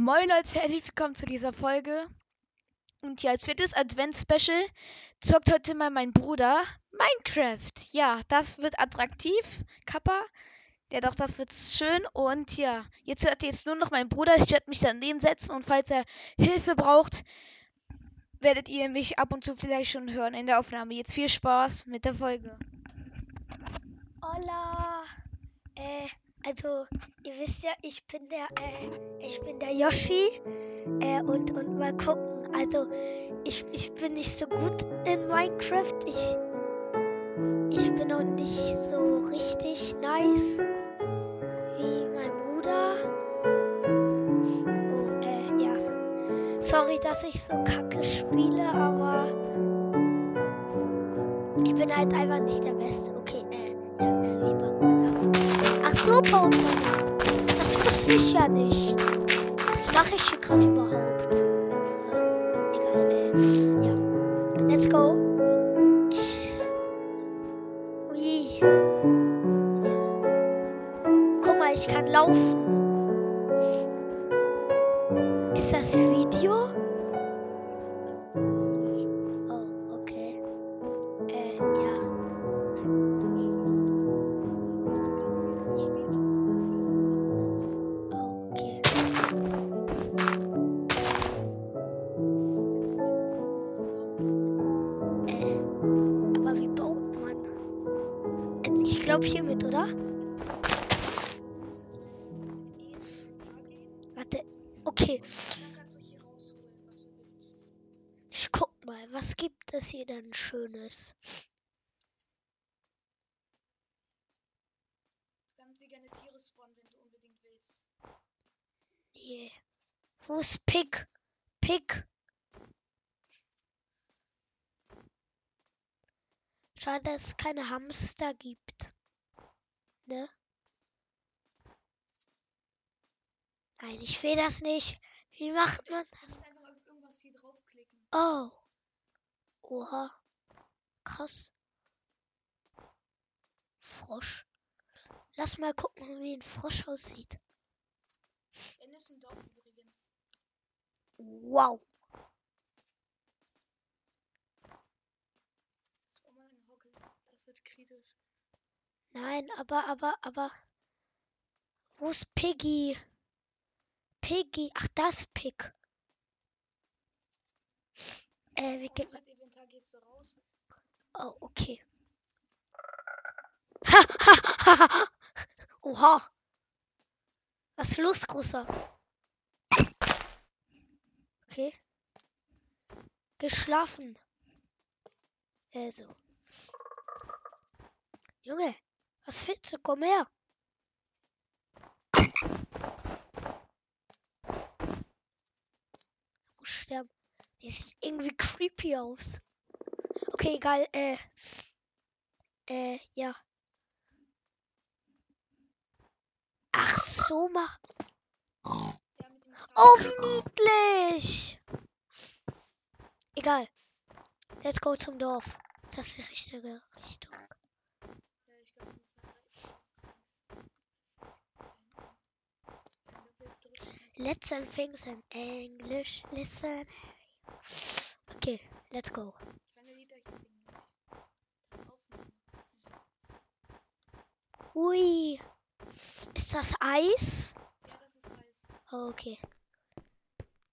Moin Leute, herzlich willkommen zu dieser Folge. Und ja, als viertes Advent-Special zockt heute mal mein Bruder Minecraft. Ja, das wird attraktiv, Kappa. Ja, doch, das wird schön. Und ja, jetzt hört ihr jetzt nur noch meinen Bruder. Ich werde mich daneben setzen und falls er Hilfe braucht, werdet ihr mich ab und zu vielleicht schon hören in der Aufnahme. Jetzt viel Spaß mit der Folge. Hola. Äh, also, ihr wisst ja, ich bin der, äh, ich bin der Yoshi. Äh, und, und mal gucken. Also, ich, ich bin nicht so gut in Minecraft. Ich, ich bin auch nicht so richtig nice wie mein Bruder. Oh, äh, ja. Sorry, dass ich so kacke spiele, aber ich bin halt einfach nicht der Beste. Ach so, baut man ab. Das wusste ich ja nicht. Was mache ich hier gerade überhaupt? Glaube hiermit, oder? Warte. Okay. Ich guck mal, was gibt es hier denn Schönes? Nee. Wo ist Pig? Pig. Schade, dass es keine Hamster gibt. Ne? Nein, ich will das nicht. Wie macht man draufklicken. Oh. Oha. Krass. Frosch. Lass mal gucken, wie ein Frosch aussieht. Wow. Spawn mal einen Hockel. Das wird kritisch. Nein, aber, aber, aber. Wo ist Piggy? Piggy. Ach, das Pig. Äh, wie geht man? Oh, okay. Ha, ha, ha, ha. Oha. Was ist los, Großer? Okay. Geschlafen. Also. Junge, was willst du? Komm her. Ich muss sterben. Der sieht irgendwie creepy aus. Okay, egal. Äh. Äh, ja. Ach so, mach. Oh, wie niedlich! Egal. Let's go zum Dorf. Ist das die richtige Richtung? Ja, ich glaube, du musst nach Let's learn things in English. Listen. Okay, let's go. Hui. Ist das Eis? Ja, das ist Eis. Okay.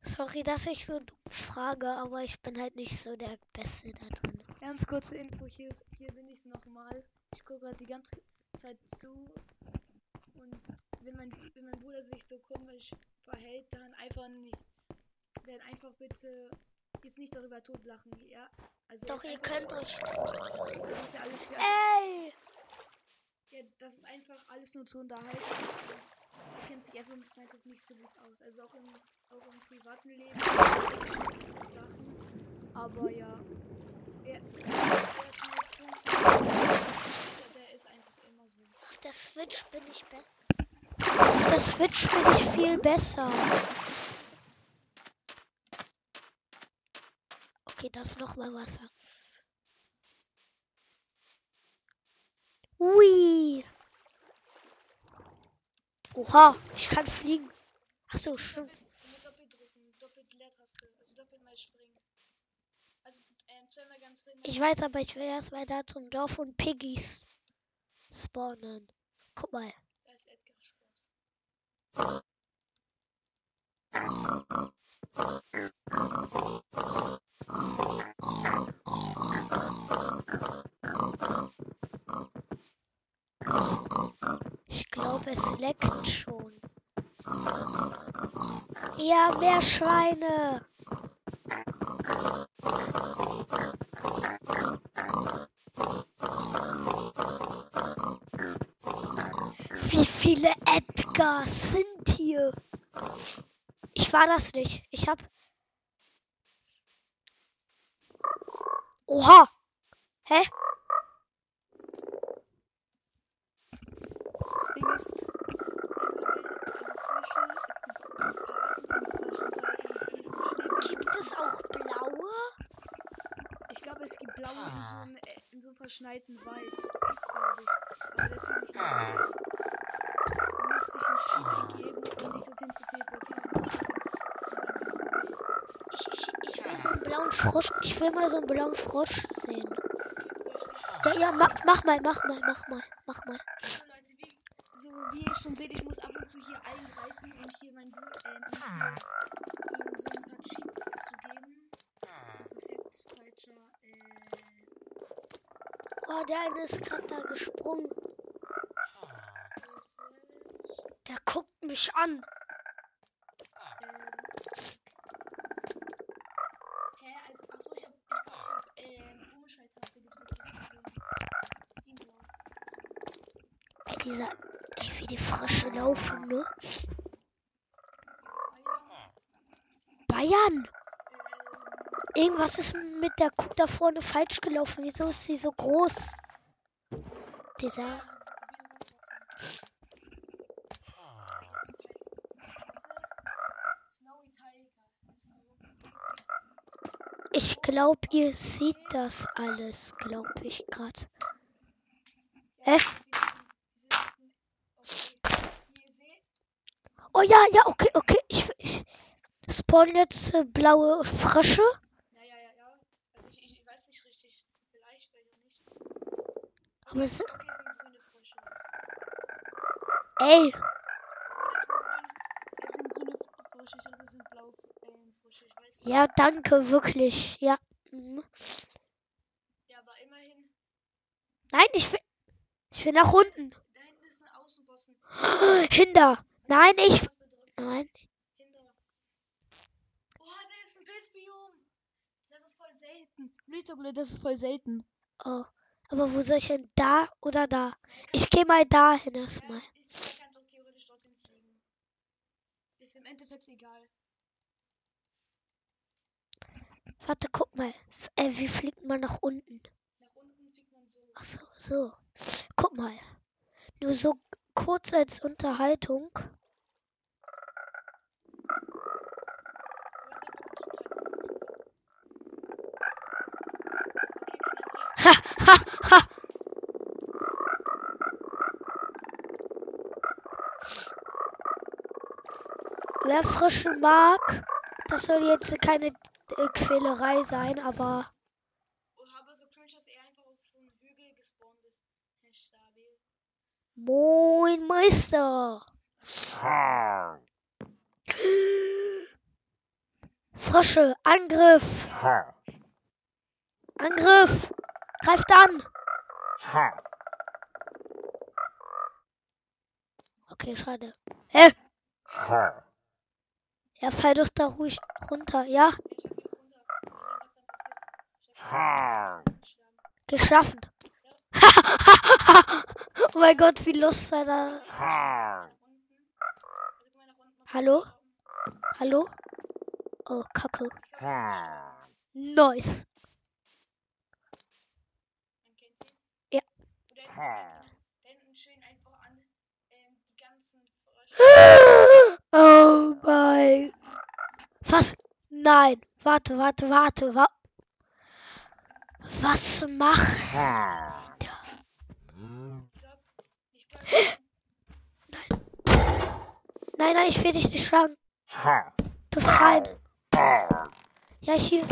Sorry, dass ich so dumm frage, aber ich bin halt nicht so der Beste da drin. Ganz kurze Info, hier, ist, hier bin ich nochmal. Ich gucke gerade die ganze Zeit zu. Und wenn mein, wenn mein Bruder sich so komisch verhält, dann einfach nicht. Dann einfach bitte jetzt nicht darüber totlachen, ja? Also Doch, ihr könnt euch. Das ist ja alles für. Ey! Ja, das ist einfach alles nur zur Unterhaltung. Und er kennt sich einfach mit Minecraft nicht so gut aus. Also auch im, auch im privaten Leben. Sachen. Aber ja. Er, er ist nur fünf der, der ist einfach immer so. Auf der Switch bin ich besser. Auf der Switch bin ich viel besser. Okay, da ist noch mal Wasser. Ui. Oha, ich kann fliegen. Ach so, schön. Springen. Also, ähm. Ich weiß, aber ich will erstmal da zum Dorf und Piggies spawnen. Guck mal. Da ist Edgar Spaß. Ich glaube, es leckt schon. Ja, mehr Schweine. Wie viele Edgars sind hier? Ich war das nicht. Ich hab. Oha! Hä? Das Ding ist, also gibt es auch blaue? Ich glaube, es gibt blaue in so, einem, äh, in so einem verschneiten Wald, glaube ich. Aber das ist nicht Du Ich, will Frosch. Ich will mal so einen blauen Frosch sehen. Ja, ja, mach, mach mal, mach mal, mach mal, mach mal. Leute, wie, so wie ihr schon seht, ich muss ab und zu hier eingreifen und hier mein Bu äh, hier so ein paar Cheats zu geben. Perfekt, falscher, äh, Oh, der eine ist gerade da gesprungen. Research, Der guckt mich an. ähm. Hä, also, achso, ich hab, ich glaub, ich hab, ähm, Umschalttaste gedrückt, ich hab gesehen. Die blau. Ey, dieser. Ey, wie die Frösche laufen, ne? Bayern! Ähm, Irgendwas ist mit der Kuh da vorne falsch gelaufen. Wieso ist sie so groß? Dieser. Ich glaube, ihr seht das alles, glaube ich gerade. Hä? Oh ja, ja, okay, okay. Ich, ich spawn jetzt äh, blaue Frösche. ja, ja, ja, ja. Also ich, weiß nicht richtig. Vielleicht, nicht. Aber es, Okay, es sind grüne Frösche. ey, Das sind grüne, das sind grüne Frösche. Ich dachte, das sind blaue Frösche. Ich weiß nicht. ja, danke, wirklich. Ja. Mhm. Ja, aber immerhin. Nein, ich will, ich will nach unten. Da hinten ist ein Außenbossen. Hinter. Nein, ich. Nein. Hinter. Oh, da ist ein Pilzbiom. Das ist voll selten. Blühtoggle, das ist voll selten. Oh. Aber wo soll ich denn? Da oder da? Ich gehe mal dahin erstmal. Ja, ich kann doch theoretisch dorthin fliegen. Ist im Endeffekt egal. Warte, guck mal. Äh, wie fliegt man nach unten? Nach unten fliegt man so. Ach so, so. Guck mal. Nur so kurz als Unterhaltung. Ha, ha, ha. Wer Frische mag, das soll jetzt keine Quälerei sein, aber aber so cringe, dass einfach auf so einem Hügel gespawnt ist. Herr Stabil. Moin Meister. Frösche, Angriff. Angriff. Greift an. Okay, schade. Hä? Ja, fall doch da ruhig runter. Ja, Ich hab ihn runter. Ich hab ihn geschlagen. Geschlafen. oh mein Gott, wie lustig er da. Hallo? Hallo? Oh, Kacke. Nice. Ja. Oh mein. Was? Nein. Warte, warte, warte. Wa Was macht Ich ich glaub, Nein, nein, ich will dich nicht schlagen. Befreien. Ja, hier.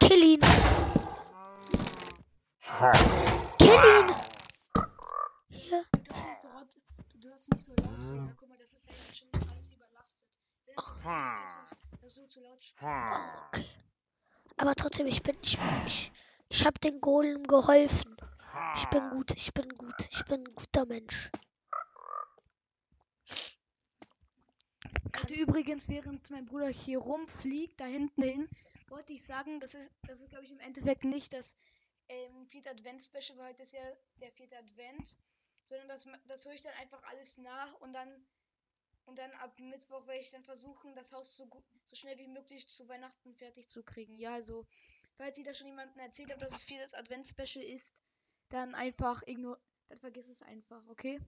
Kill ihn. Kill ihn. Hier. Du darfst nicht so laut, reden. Guck mal, das ist ja jetzt schon alles überlastet. Wenn das so zu laut. Aber trotzdem, ich bin, ich, ich, ich habe den Golem geholfen. Ich bin gut, ich bin gut, ich bin ein guter Mensch. Und übrigens, während mein Bruder hier rumfliegt, da hinten hin, wollte ich sagen, das ist, das ist glaube ich, im Endeffekt nicht das ähm, vierte Advent-Special, weil heute ist ja der vierte Advent, sondern das, ma- das höre ich dann einfach alles nach und dann und dann ab Mittwoch werde ich dann versuchen, das Haus so, so schnell wie möglich zu Weihnachten fertig zu kriegen. Ja, also, falls ihr da schon jemandem erzählt habt, dass es viertes Advent-Special ist, dann einfach ignor... Dann vergiss es einfach, okay?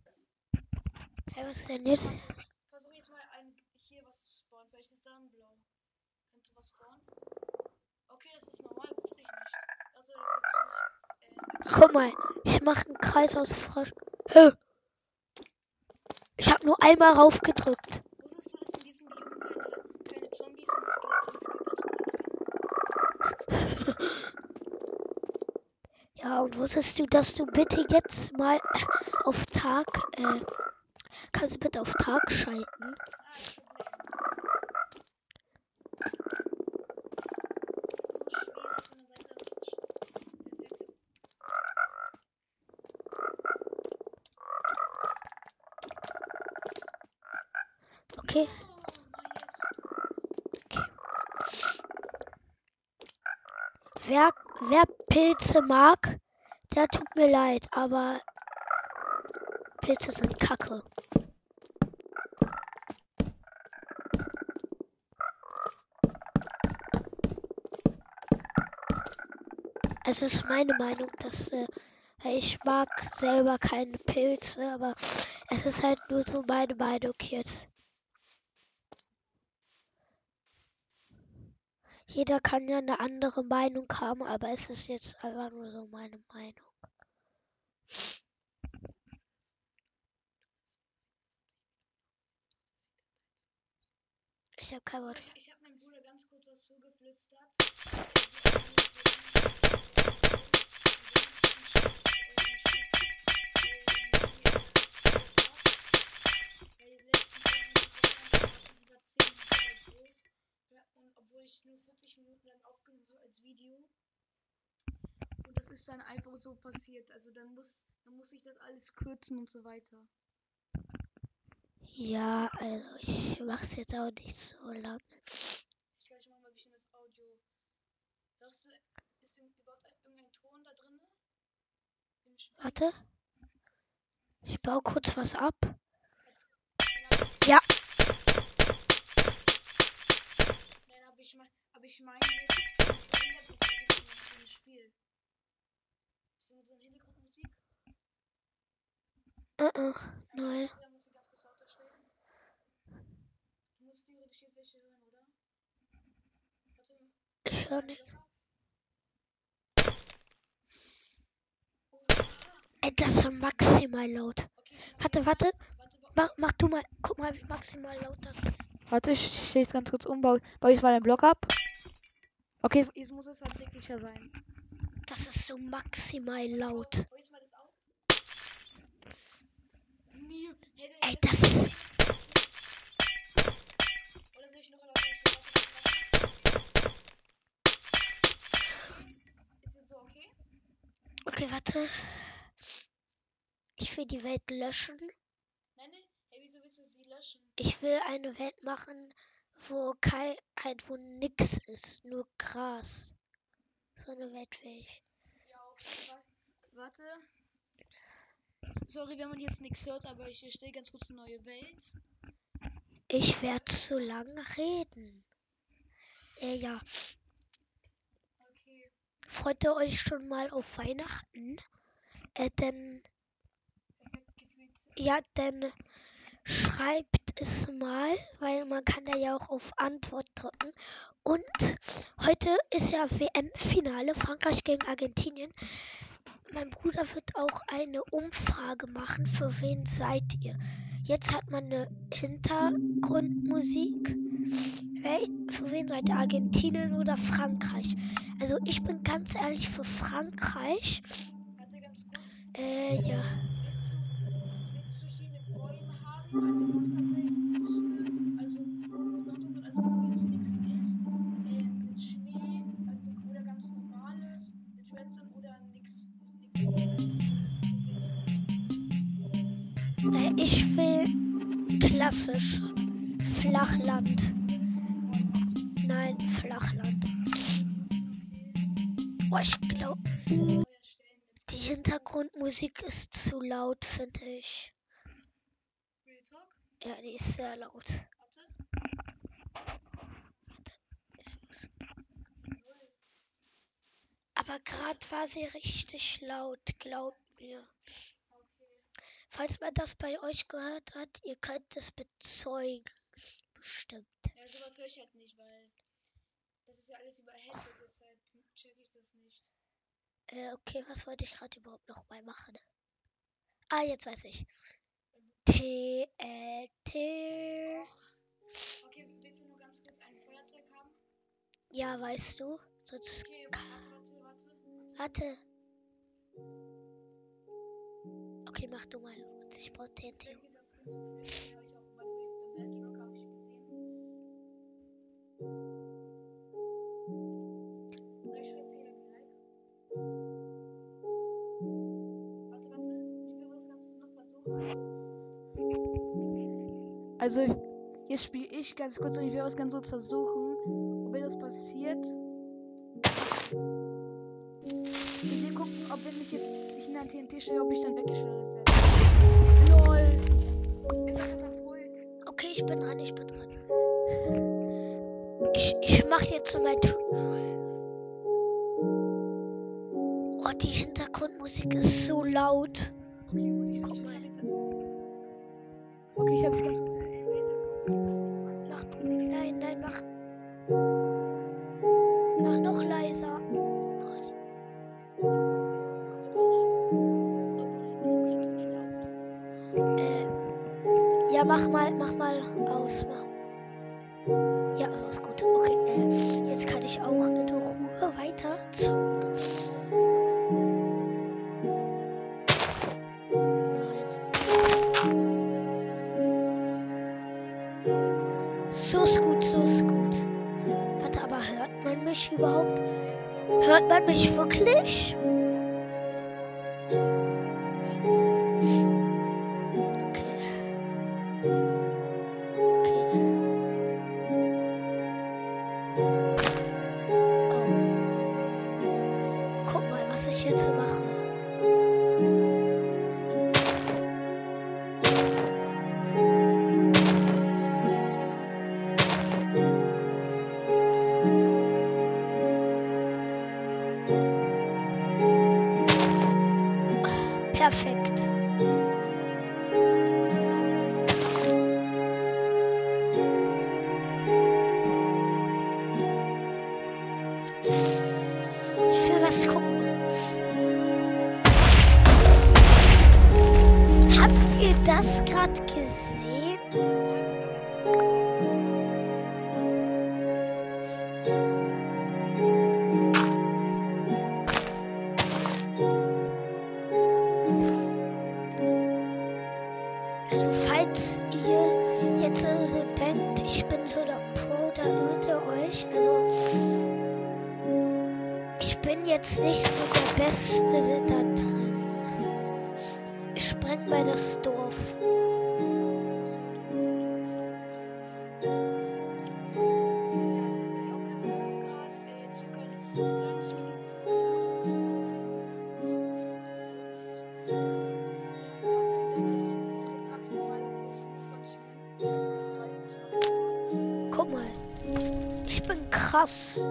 Hey, was denn jetzt? Warte, ich versuche jetzt mal ein, hier was zu spawnen. Vielleicht ist da ein Blau. Kannst du was spawnen? Okay, das ist normal, wusste ich nicht. Also, das ist äh, Guck mal, ich mache einen Kreis aus Frosch. Hä? Ich habe nur einmal raufgedrückt. wusstest du, dass in diesem Biom keine, keine Zombies spawnen können? Ja, und wusstest du, dass du bitte jetzt mal auf Tag, äh, kannst du bitte auf Tag schalten? Ah, kein Problem. Das ist so schwer von der Seite, das ist schon perfekt. Okay. Oh, Majestät. Wer, wer Pilze mag, der tut mir leid, aber Pilze sind Kacke. Es ist meine Meinung, dass äh, ich mag selber keine Pilze, aber es ist halt nur so meine Meinung jetzt. Jeder kann ja eine andere Meinung haben, aber es ist jetzt einfach nur so meine Meinung. Ich habe kein Wort. Ich, habe meinem Bruder ganz kurz was zugeflüstert. Ich nur 40 Minuten lang aufgenommen habe als Video. Und das ist dann einfach so passiert. Also dann muss, dann muss ich das alles kürzen und so weiter. Ja, also ich mach's jetzt auch nicht so lang. Ich glaube, ich mache mal ein bisschen das Audio. Hörst du, ist überhaupt ein, irgendein Ton da drin? Warte. Ich baue kurz was ab. Ja. Ja. Nein, aber ich, mein, aber ich meine jetzt im Spiel. Ist so eine Hintergrundmusik? Uh -uh. Nein. Du musst theoretisch jetzt welche hören, oder? Warte, Ich höre nicht. Oh, Ey, das ist maximal laut. okay, Warte, warte. Warte, wa- Mach, mach du mal. Guck mal, wie maximal laut das ist. Warte, ich, es ganz kurz um. Baue, baue ich mal den Block ab. Okay, jetzt muss es erträglicher sein. Das ist so maximal laut. Ey, das. Okay, warte. Ich will die Welt löschen. Nein, nein. Ich will eine Welt machen, wo kein, halt, wo nix ist, nur Gras. So eine Welt will ich. Ja, okay. wa- Warte. Sorry, wenn man jetzt nichts hört, aber ich stelle ganz kurz eine neue Welt. Ich werde zu lang reden. Äh, ja, Okay. freut ihr euch schon mal auf Weihnachten? Äh, denn, ja, denn schreibt es mal, weil man kann da ja auch auf Antwort drücken. Und heute ist ja WM-Finale, Frankreich gegen Argentinien. Mein Bruder wird auch eine Umfrage machen, für wen seid ihr? Jetzt hat man eine Hintergrundmusik Hey, für wen seid ihr? Argentinien oder Frankreich? Also ich bin ganz ehrlich für Frankreich. Äh, ja. Ich will klassisch Flachland. Nein, Flachland. Oh, ich glaube, die Hintergrundmusik ist zu laut, finde ich. Ja, die ist sehr laut. warte. Aber gerade war sie richtig laut, glaubt mir. Okay. Falls man das bei euch gehört hat, ihr könnt es bezeugen. Bestimmt. Ja, sowas höre ich halt nicht, weil das ist ja alles über Headset, deshalb check ich das nicht. Äh, okay, was wollte ich gerade überhaupt noch mal machen? Ah, jetzt weiß ich. T, äh, T. Okay, willst du nur ganz kurz ein Feuerzeug haben? Ja, weißt du? Sonst. Okay, ka- warte, warte, warte. Warte. Okay, mach du mal. Ich brauche TNT. Ich auch Also, jetzt spiele ich ganz kurz und ich will was ganz kurz versuchen. Und wenn das passiert. Ich will gucken, ob wenn ich jetzt ich in ein TNT stelle, ob ich dann weggeschleudert werde. LOL. Okay, ich bin dran, ich bin dran. Ich, ich mach jetzt so mein. Oh, die Hintergrundmusik ist so laut. Okay, gut, ich Guck mal. Okay, ich hab's ganz kurz. Mach. Nein, nein, mach. Mach noch leiser. Äh, ja, mach mal, mach mal aus. Mach. Ja, so ist gut. Okay, äh, jetzt kann ich auch in Ruhe weiter zocken. So ist gut, so ist gut. Warte, aber hört man mich überhaupt? Hört man mich wirklich? Das Dorf. Guck mal. Ich bin krass.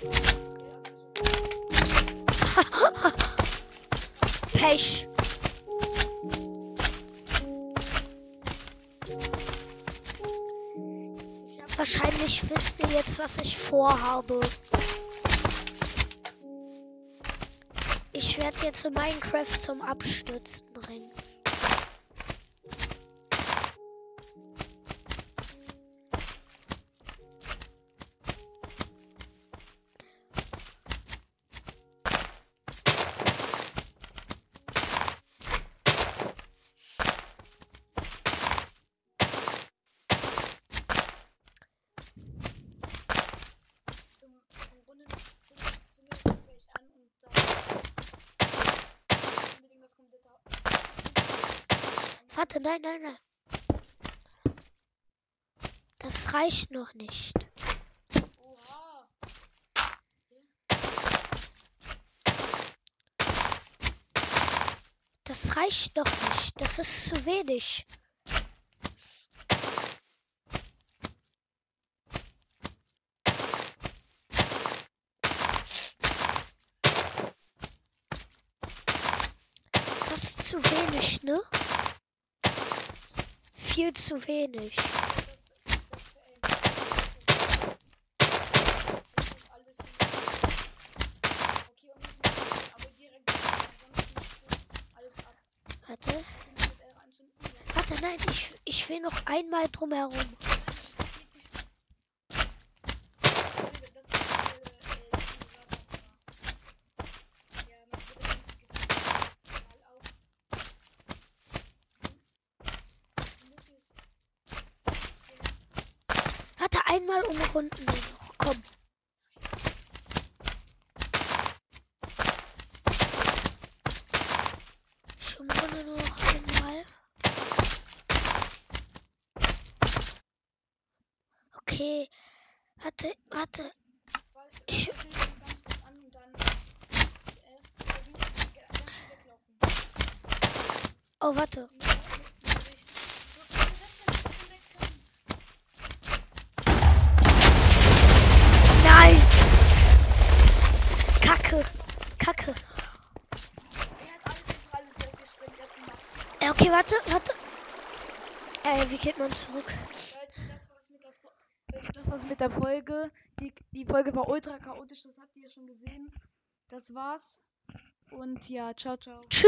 Pech. Wahrscheinlich wisst ihr jetzt, was ich vorhabe. Ich werde jetzt Minecraft zum Abstürzen Warte, nein, nein, nein. Das reicht noch nicht. Das reicht noch nicht. Das ist zu wenig. Das ist zu wenig, ne? Viel zu wenig. Das, das, das, das ist alles Okay, und ich muss aber direkt ansonsten stürzt alles ab. Warte. Warte, nein, ich, ich will noch einmal drumherum. Nein, das geht nicht. Das ist, das ist, äh, äh, Ja, man wird das nicht gedacht. Mal auf. Du musst es. Jetzt. Warte, einmal umrunden noch. Komm. Ich umrunde nur noch einmal. Okay. Warte, warte. Ich- ich will okay, warte, warte. Äh, wie geht man zurück? Das war's mit der Folge. Leute, das war's mit der Folge. Die, die Folge war ultra chaotisch, das habt ihr ja schon gesehen. Das war's. Und ja, ciao, ciao. Tschüss.